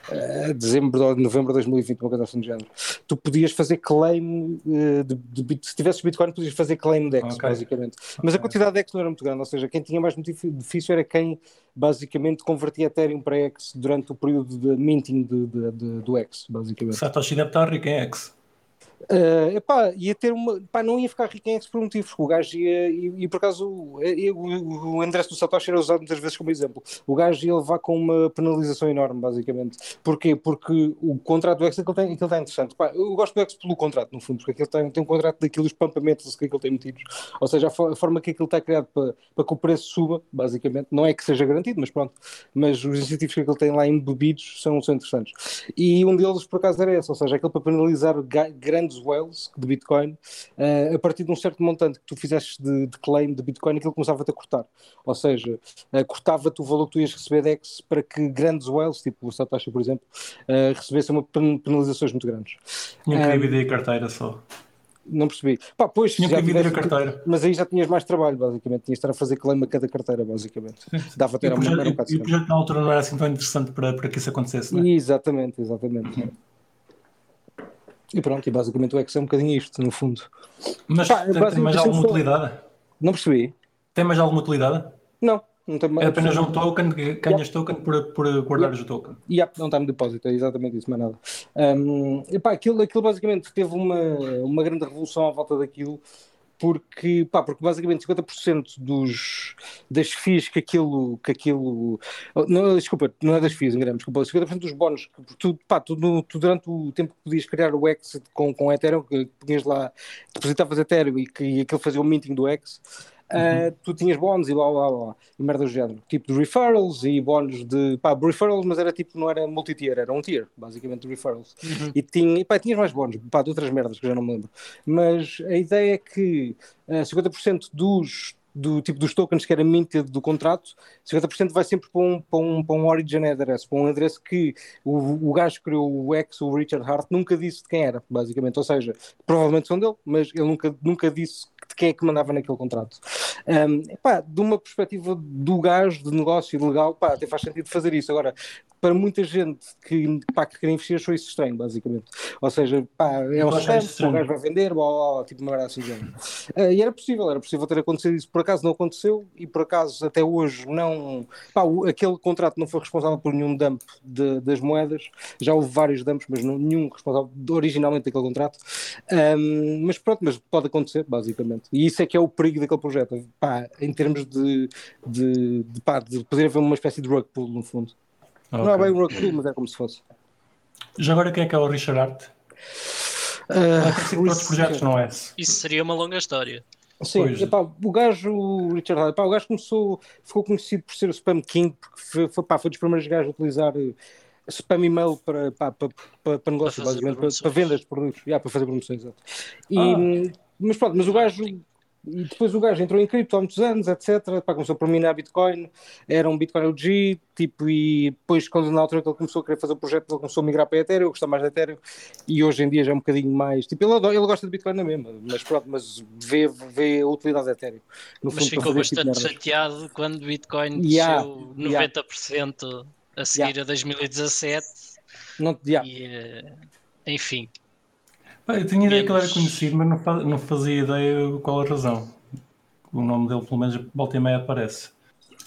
uh, dezembro de novembro de 2020, uma coisa assim do género. Tu podias fazer claim uh, de, de se tivesses Bitcoin, podias fazer claim de X, Ok. basicamente. Mas a Ok. quantidade de X não era muito grande, ou seja, quem tinha mais difícil era quem basicamente convertia Ethereum para X durante o período de minting de- de- de- do X, basicamente. Satoshi deve estar rico em X. Uh, epá, ia ter uma. Pá, não ia ficar rico em por um motivo. O gajo ia. E, e por acaso, eh, o, o, o endereço do Satoshi era usado muitas vezes como exemplo. O gajo ia levar com uma penalização enorme, basicamente. Porquê? Porque o contrato do X aquilo tem, aquilo está interessante. Pá, eu gosto do X pelo contrato, no fundo, porque aquilo tem, tem um contrato daqueles pampamentos que aquilo tem metidos. Ou seja, a, a forma que aquilo está criado para, para que o preço suba, basicamente. Não é que seja garantido, mas pronto. Mas os incentivos que aquilo tem lá embebidos são, são interessantes. E um deles, por acaso, era esse, ou seja, aquele para penalizar grandes whales de Bitcoin, eh, a partir de um certo montante que tu fizesses de, de claim de Bitcoin, aquilo começava-te a cortar. Ou seja, eh, cortava-te o valor que tu ias receber de X para que grandes whales, tipo o Satoshi, por exemplo, eh, recebessem uma pen- penalizações muito grandes. Tinha que dividir a carteira só. Não percebi. Pá, pois, Tinha que dividir a carteira. mas aí já tinhas mais trabalho, basicamente. Tinhas de estar a fazer claim a cada carteira, basicamente. Dava E até o era um, era um projeto, e o projeto na altura não era assim tão interessante para, para que isso acontecesse, não é? Exatamente, exatamente. E pronto, e basicamente o X é um bocadinho isto, no fundo. Mas Pá, tem, tem mais alguma deixa-me só- utilidade? Não percebi? Tem mais alguma utilidade? Não, não tem mais. É apenas um token ganhas token por, por guardares o token. Yep, não time deposit, é exatamente isso, mais nada. Um, epá, aquilo, aquilo basicamente teve uma, uma grande revolução à volta daquilo, porque, pá, porque basicamente 50% dos, das FIIs que aquilo, que aquilo não, desculpa, não é das FIIs, enganamos, desculpa, 50% dos bónus, que tu, pá, tu, tu, durante o tempo que podias criar o X com, com Ethereum, que tinhas lá, depositavas Ethereum e que aquilo fazia o minting do X, Uh, tu tinhas bónus e blá blá blá, e merda do género, tipo de referrals e bónus de pá, referrals, mas era tipo, não era multi-tier, era um tier, basicamente, de referrals. Uhum. E, tinha, e pá, tinhas mais bónus, pá, de outras merdas que já não me lembro. Mas a ideia é que uh, ah, 50% dos do tipo dos tokens que era minted do contrato, 50% vai sempre para um, para, um, para um origin address, para um endereço que o, o gajo que criou o X, o Richard Hart, nunca disse de quem era, basicamente. Ou seja, provavelmente são dele, mas ele nunca, nunca disse de quem é que mandava naquele contrato. Um, epá, de uma perspectiva do gajo, de negócio legal, pá, até faz sentido fazer isso. Agora, para muita gente que, pá, que quer investir, achou isso estranho, basicamente. Ou seja, pá, é um sistema, o gajo vai vender, blá, blá, blá, tipo uma merda assim. Uh, e era possível, era possível ter acontecido isso. Por acaso não aconteceu e por acaso até hoje não. Pá, o, aquele contrato não foi responsável por nenhum dump de, das moedas. Já houve vários dumps, mas não, nenhum responsável originalmente daquele contrato. Um, mas pronto, mas pode acontecer, basicamente. E isso é que é o perigo daquele projeto. Pá, em termos de, de, de, pá, de poder haver uma espécie de rug pull, no fundo. Okay. Não é bem um rug pull, mas é como se fosse. Já agora quem é que é o Richard Art? Uh, outros projetos, não é? Isso seria uma longa história. Sim, epá, o gajo, o Richard epá, o gajo começou, ficou conhecido por ser o Spam King, porque foi, foi, pá, foi dos primeiros gajos a utilizar eh, spam email para, pá, para, para, para negócio, para basicamente, para, para, vendas de produtos, yeah, para fazer promoções. Exato. E, ah. Mas pronto, mas o gajo e depois o gajo entrou em cripto há muitos anos, etc. Pá, começou por minar Bitcoin, era um Bitcoin OG, tipo, e depois, quando na altura que ele começou a querer fazer o projeto, ele começou a migrar para Ethereum, gostou mais de Ethereum, e hoje em dia já é um bocadinho mais. Tipo, ele, ele gosta de Bitcoin na mesma, mas pronto, mas vê, vê a utilidade de Ethereum. No mas fundo, ficou tipo bastante tipo chateado quando o Bitcoin yeah, desceu yeah. 90% a seguir yeah. a 2017. Não, yeah. e, eh, enfim. Eu tinha ideia que ele era conhecido, mas não, não fazia ideia qual a razão. O nome dele, pelo menos, volta e meia aparece.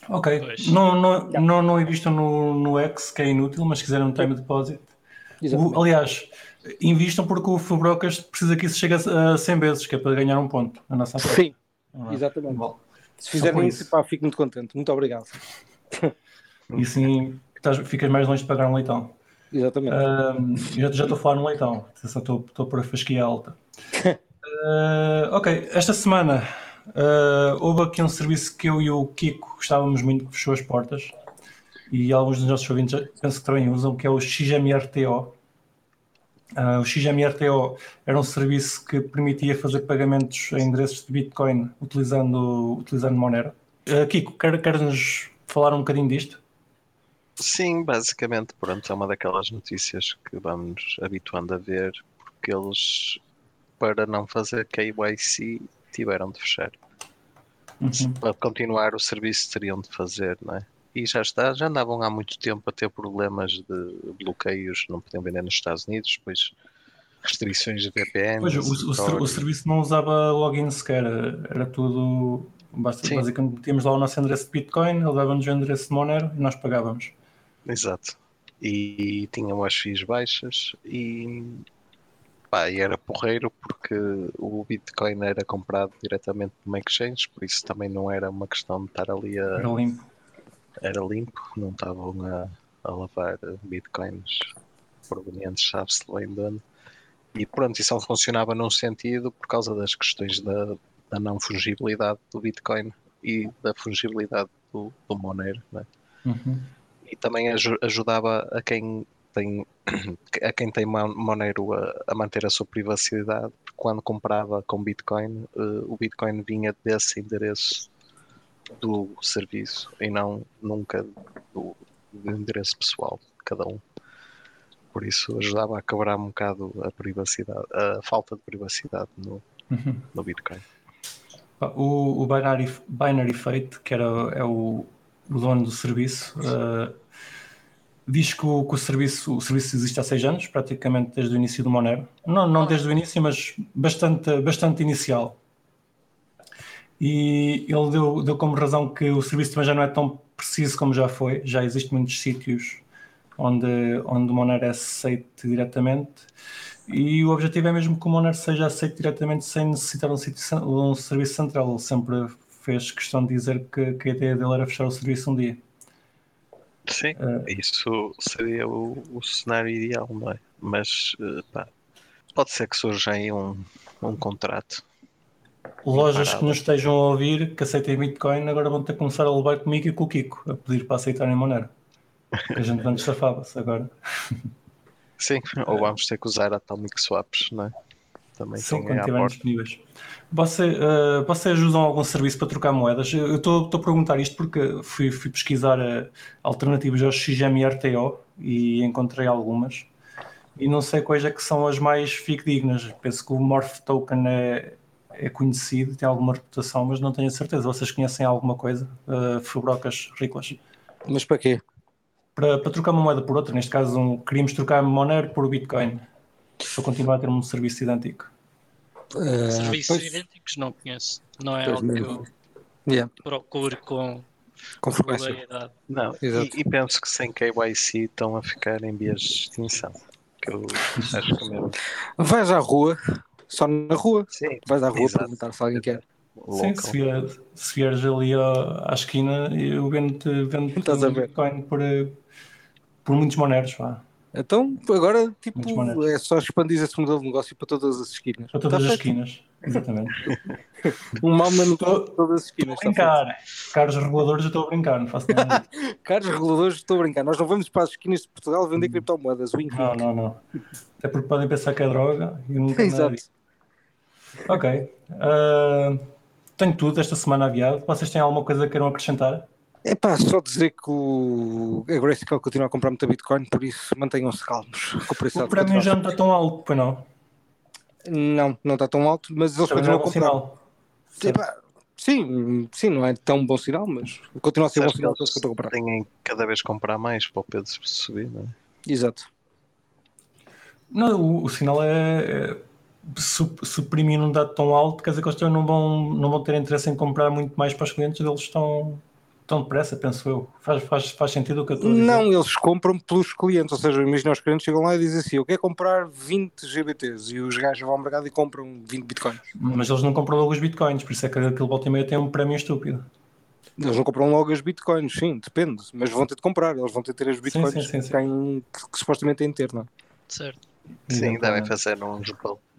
Ok, não, não, não, não invistam no, no X, que é inútil, mas se quiserem um time deposit. O, aliás, invistam porque o Fubrocas precisa que isso chegue a 100 vezes, que é para ganhar um ponto na nossa. Sim, é? exatamente. Bom, se fizerem isso, pá, fico muito contente. Muito obrigado. E sim, ficas mais longe de pagar um leitão. Exatamente. Uh, já, já estou a falar no leitão, estou, estou por a fasquia alta. Uh, ok, esta semana uh, houve aqui um serviço que eu e o Kiko gostávamos muito que fechou as portas e alguns dos nossos ouvintes penso que também usam, que é o XMRTO. Uh, o XMRTO era um serviço que permitia fazer pagamentos em endereços de Bitcoin utilizando, utilizando Monero. Kiko, queres quer nos falar um bocadinho disto? Sim, basicamente, pronto, é uma daquelas notícias que vamos habituando a ver, porque eles, para não fazer KYC, tiveram de fechar. Uhum. Para continuar o serviço teriam de fazer, não é? E já está, já andavam há muito tempo a ter problemas de bloqueios, não podiam vender nos Estados Unidos, depois restrições de VPN. Pois, o, o, o, serviço não usava login sequer, era tudo. Basta, basicamente tínhamos lá o nosso endereço de Bitcoin, ele dava-nos o endereço de Monero e nós pagávamos. Exato. E tinham as FIIs baixas e, pá, e era porreiro porque o Bitcoin era comprado diretamente numa exchange, por isso também não era uma questão de estar ali a. Era limpo. Era limpo, não estavam a, a lavar Bitcoins provenientes, sabe-se bem de onde. E pronto, isso não funcionava num sentido por causa das questões da, da não fungibilidade do Bitcoin e da fungibilidade do, do Monero. Né? Uhum e também ajudava a quem tem a quem tem Monero a, a, manter a sua privacidade, quando comprava com Bitcoin, uh, o Bitcoin vinha desse endereço do serviço e não nunca do, do, endereço pessoal de cada um. Por isso ajudava a quebrar um bocado a privacidade, a falta de privacidade no, uhum. no Bitcoin. O, o Binary, Binary Fate, que era, é o, o dono do serviço, uh, diz que, o, que o, serviço, o serviço existe há seis anos, praticamente desde o início do Monero. Não, não desde o início, mas bastante, bastante inicial. E ele deu, deu como razão que o serviço também já não é tão preciso como já foi, já existem muitos sítios onde, onde o Monero é aceito diretamente. E o objetivo é mesmo que o Monero seja aceito diretamente sem necessitar de um, sítio, um serviço central. Ele sempre fez questão de dizer que, que a ideia dele era fechar o serviço um dia. Sim, uh, isso seria o, o, cenário ideal, não é? Mas uh, pá, pode ser que surja aí um, um contrato. Lojas que nos estejam a ouvir, que aceitem Bitcoin, agora vão ter que começar a levar comigo e com o Kiko a pedir para aceitarem Monero. A gente antes safava-se agora. Sim, ou vamos ter que usar Atomic Swaps, não é? Também Sim, quando estiverem disponíveis. Você, uh, vocês usam algum serviço para trocar moedas? Eu estou a perguntar isto porque fui, fui pesquisar uh, alternativas ao XMRTO e encontrei algumas. E não sei quais é que são as mais fidedignas. Penso que o Morph Token é, é conhecido, tem alguma reputação, mas não tenho certeza. Vocês conhecem alguma coisa? Uh, Fubrocas riclas? Mas para quê? Para, para trocar uma moeda por outra. Neste caso, um, queríamos trocar Monero por Bitcoin. Para continuar a ter um serviço idêntico. Uh, Serviços pois, idênticos não conheço. Não é algo mesmo. que eu yeah. procuro com, com frequência. Não, e, e, penso que sem KYC estão a ficar em vias de extinção. Que eu acho que é mesmo. Vais à rua, só na rua. Sim, Vais à rua perguntar se alguém quer. Sim, se, vier, se vieres ali à, à esquina, eu vendo-te vendo Bitcoin por, por muitos moneros. Vá. Então, agora, tipo, é só expandir esse modelo de negócio para todas as esquinas. Para todas tá as esquinas, exatamente. um mal manual para todas as esquinas. Estou a brincar. Caros reguladores, eu estou a brincar, não faço nada. Caros reguladores, estou a brincar. Nós não vamos para as esquinas de Portugal vender hum. criptomoedas. Wink, não, não, não. Até porque podem pensar que é droga e nunca Exato. Ok. Uh, tenho tudo esta semana aviado. Vocês têm alguma coisa que queiram acrescentar? É pá, só dizer que o a Grayscale continua a comprar muita Bitcoin, por isso mantenham-se calmos. O, o prémio já não está tão alto, pois não? Não, não está tão alto, mas eles continuam é a comprar. Sinal. Epá, sim, sim, não é tão bom sinal, mas continua a ser bom sinal que eles estão a comprar. Têm cada vez comprar mais para o peso subir, não é? Exato. Não, o, o sinal é, é se, se o prémio não dá tão alto, quer dizer que eles não vão, não vão ter interesse em comprar muito mais para os clientes, eles estão tão depressa, penso eu. Faz, faz, faz sentido o que eu estou a dizer? Não, eles compram pelos clientes, ou seja, imagina os clientes chegam lá e dizem assim: eu quero comprar 20 GBTs e os gajos vão ao mercado e compram 20 bitcoins. Mas eles não compram logo os bitcoins, por isso é que aquele volta e meia tem um prémio estúpido. Eles não compram logo as bitcoins, sim, depende, mas vão ter de comprar, eles vão ter de ter as bitcoins sim, sim, sim, que, têm, que, que, supostamente têm de ter, não é? Certo. Sim, devem fazer uns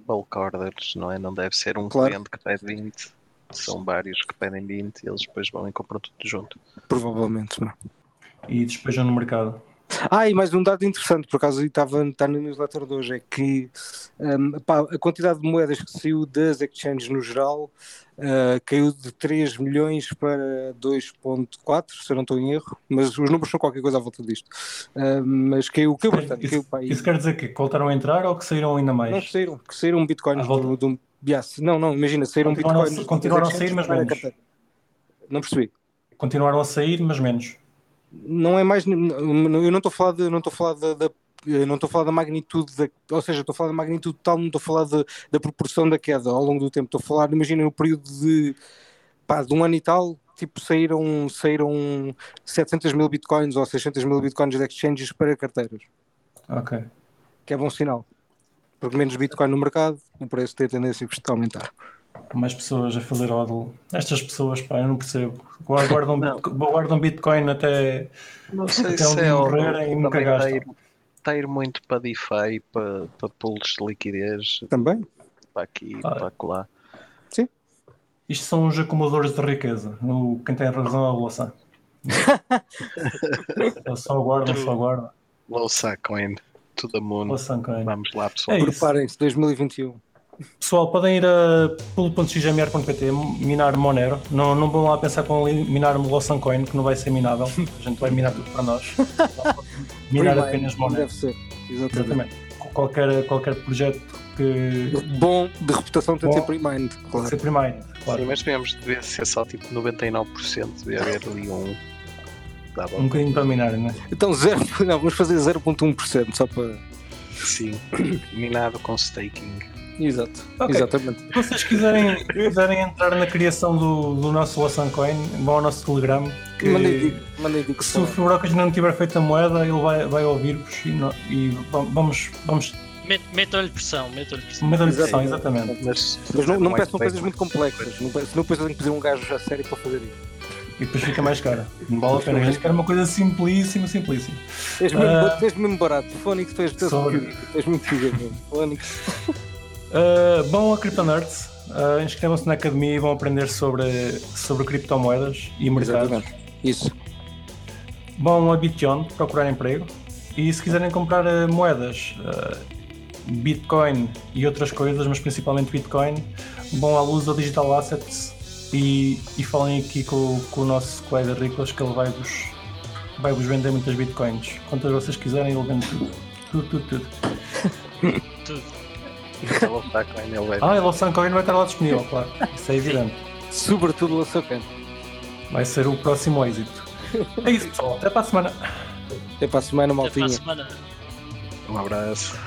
bulk orders, não é? Não deve ser um claro. cliente que pede 20 são vários que pedem 20 e eles depois vão e compram tudo junto. Provavelmente, não. E despejam no mercado. Ah, e mais um dado interessante, por acaso estava está no newsletter de hoje, é que um, pá, a quantidade de moedas que saiu das exchanges no geral uh, caiu de 3 milhões para 2.4, se eu não estou em erro, mas os números são qualquer coisa à volta disto. Uh, mas caiu, caiu bastante. Isso, caiu, isso quer dizer que voltaram a entrar ou que saíram ainda mais? Não, saíram, que saíram bitcoins do, do, Yes. Não, não, imagina, saíram continuaram, Bitcoin. Continuaram a sair, mas menos. Não percebi. Continuaram a sair, mas menos. Não é mais. Eu não estou a falar de, não estou a falar da, da não estou a falar da magnitude, da, ou seja, estou a falar da magnitude total, não estou a falar de, da proporção da queda ao longo do tempo. Estou a falar, imagina, no período de, pá, de um ano e tal, tipo, saíram, saíram 700 mil bitcoins ou 600 mil bitcoins de exchanges para carteiras. Ok. Que é bom sinal. Porque menos Bitcoin no mercado, o preço tem tendência a aumentar. Mais pessoas a fazer hodl. Estas pessoas, pá, eu não percebo. Guardam, guardam Bitcoin até, não sei até se é morrerem e nunca gastam. Está a ir muito para DeFi, para, para pools de liquidez. Também. Para aqui, ah. para lá. Sim. Isto são os acumuladores de riqueza. No, quem tem razão é a Louçã. só guardam, só guardam. Louçã Coin to the moon. Vamos lá, pessoal. É Preparem-se, 2021. Pessoal, podem ir a pulo.xmr.pt minar Monero. Não, não vão lá pensar com minar Lossan Coin, que não vai ser minável. A gente vai minar tudo para nós. minar apenas Monero. Deve ser, exatamente. exatamente. Qualquer, qualquer projeto que. Bom, de reputação tem de ser pre-mined, claro. Ser pre-mined, claro. Sim, mas devemos ser só tipo 99%, devia haver ali um um bocadinho para minar, não é? Então, zero, não, vamos fazer 0,1% só para. Sim, minado com staking. Exato, Ok. exatamente. Se vocês quiserem, quiserem entrar na criação do, do nosso Losan Coin, vão ao nosso Telegram. Que, Mandei que se o Fubrocas não tiver feito a moeda, ele vai, vai ouvir-vos e, no- e va- vamos, vamos Met- Metam-lhe pressão, metam-lhe pressão. a pressão, Exatamente. Mas, Mas não, não é peçam coisas muito complexas, não, pe- senão depois eu tenho que pedir um gajo a sério para fazer isso. E depois fica mais cara. Não vale a pena. A gente quer uma coisa simplíssima, simplíssima. És mesmo, Ah. ba- és mesmo barato, Fónix, tu és, tu és, Sou. muito muito figura mesmo. Fónix. Uh, vão a CryptoNerds, uh, inscrevam-se na academia e vão aprender sobre, sobre criptomoedas e mercados. Exatamente. Isso. Vão a Bitcoin procurar emprego e se quiserem comprar uh, moedas, uh, Bitcoin e outras coisas, mas principalmente Bitcoin, vão à luz ao Digital Assets e, e falem aqui com, com o nosso colega Riclas que ele vai-vos vai -vos vender muitas Bitcoins. Quantas vocês quiserem, ele vende tudo. Tudo, tudo, tudo. Tudo. Ah, e o Suncoin vai estar lá disponível, claro. Isso é evidente. Sobretudo o Açocan. Vai ser o próximo êxito. É isso, pessoal. Até para a semana. Até para a semana, Até para maltinha. a semana. Um abraço.